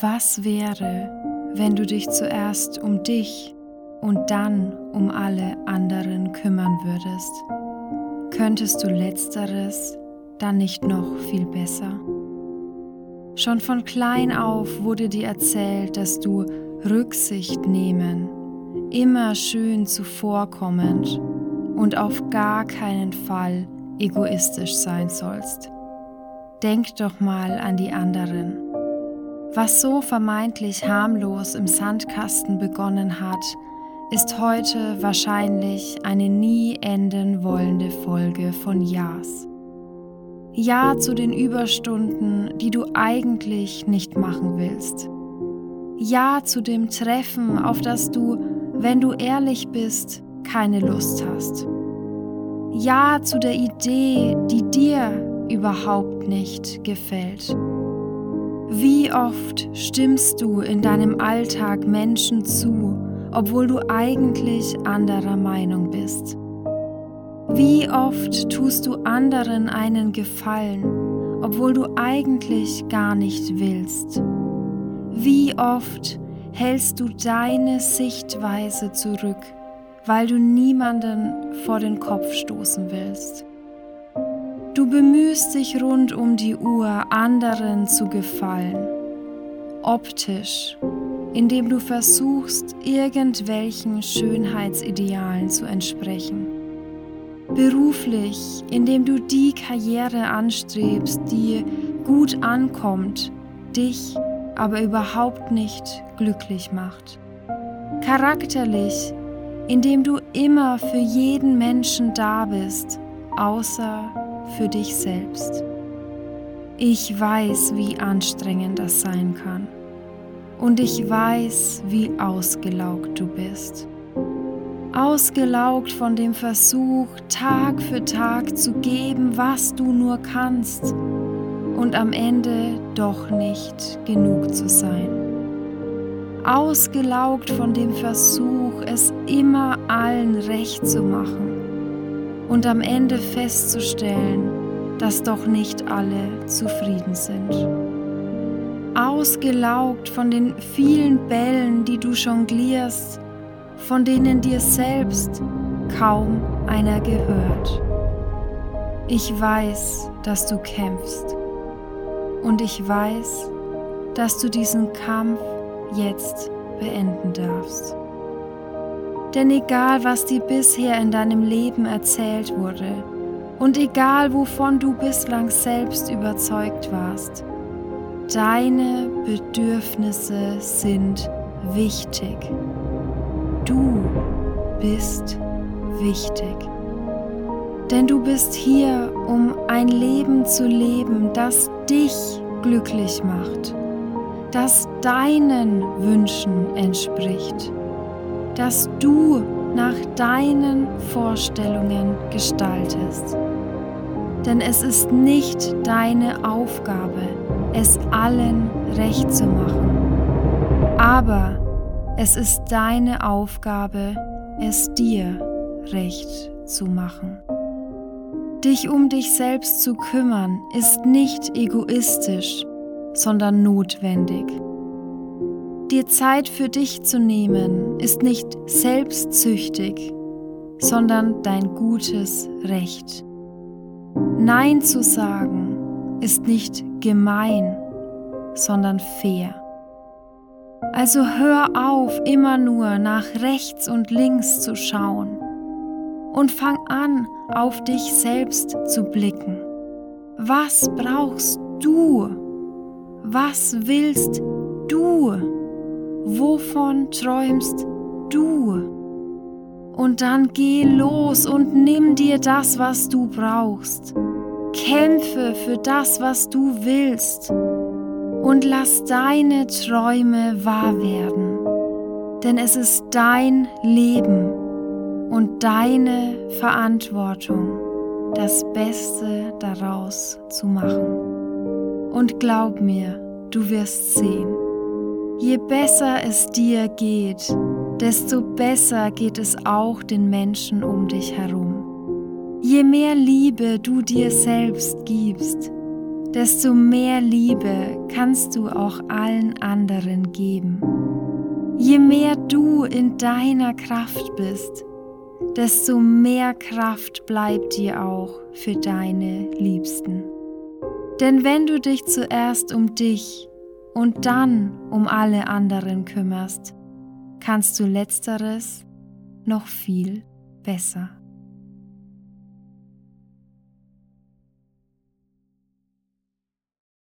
Was wäre, wenn du dich zuerst um dich und dann um alle anderen kümmern würdest? Könntest du letzteres dann nicht noch viel besser? Schon von klein auf wurde dir erzählt, dass du Rücksicht nehmen, immer schön zuvorkommend und auf gar keinen Fall egoistisch sein sollst. Denk doch mal an die anderen. Was so vermeintlich harmlos im Sandkasten begonnen hat, ist heute wahrscheinlich eine nie enden wollende Folge von Ja's. Ja zu den Überstunden, die du eigentlich nicht machen willst. Ja zu dem Treffen, auf das du, wenn du ehrlich bist, keine Lust hast. Ja zu der Idee, die dir überhaupt nicht gefällt. Wie oft stimmst du in deinem Alltag Menschen zu, obwohl du eigentlich anderer Meinung bist? Wie oft tust du anderen einen Gefallen, obwohl du eigentlich gar nicht willst? Wie oft hältst du deine Sichtweise zurück, weil du niemanden vor den Kopf stoßen willst? Du bemühst dich rund um die Uhr, anderen zu gefallen. Optisch, indem du versuchst, irgendwelchen Schönheitsidealen zu entsprechen. Beruflich, indem du die Karriere anstrebst, die gut ankommt, dich aber überhaupt nicht glücklich macht. Charakterlich, indem du immer für jeden Menschen da bist, außer für dich selbst. Ich weiß, wie anstrengend das sein kann. Und ich weiß, wie ausgelaugt du bist. Ausgelaugt von dem Versuch, Tag für Tag zu geben, was du nur kannst, und am Ende doch nicht genug zu sein. Ausgelaugt von dem Versuch, es immer allen recht zu machen und am Ende festzustellen, dass doch nicht alle zufrieden sind. Ausgelaugt von den vielen Bällen, die du jonglierst, von denen dir selbst kaum einer gehört. Ich weiß, dass du kämpfst und ich weiß, dass du diesen Kampf jetzt beenden darfst. Denn egal, was dir bisher in deinem Leben erzählt wurde und egal, wovon du bislang selbst überzeugt warst, deine Bedürfnisse sind wichtig. Du bist wichtig. Denn du bist hier, um ein Leben zu leben, das dich glücklich macht, das deinen Wünschen entspricht das du nach deinen Vorstellungen gestaltest. Denn es ist nicht deine Aufgabe, es allen recht zu machen. Aber es ist deine Aufgabe, es dir recht zu machen. Dich um dich selbst zu kümmern ist nicht egoistisch, sondern notwendig. Dir Zeit für dich zu nehmen ist nicht selbstsüchtig, sondern dein gutes Recht. Nein zu sagen ist nicht gemein, sondern fair. Also hör auf, immer nur nach rechts und links zu schauen und fang an, auf dich selbst zu blicken. Was brauchst du? Was willst du? Wovon träumst du? Und dann geh los und nimm dir das, was du brauchst. Kämpfe für das, was du willst. Und lass deine Träume wahr werden. Denn es ist dein Leben und deine Verantwortung, das Beste daraus zu machen. Und glaub mir, du wirst sehen. Je besser es dir geht, desto besser geht es auch den Menschen um dich herum. Je mehr Liebe du dir selbst gibst, desto mehr Liebe kannst du auch allen anderen geben. Je mehr du in deiner Kraft bist, desto mehr Kraft bleibt dir auch für deine Liebsten. Denn wenn du dich zuerst um dich und dann um alle anderen kümmerst, kannst du letzteres noch viel besser.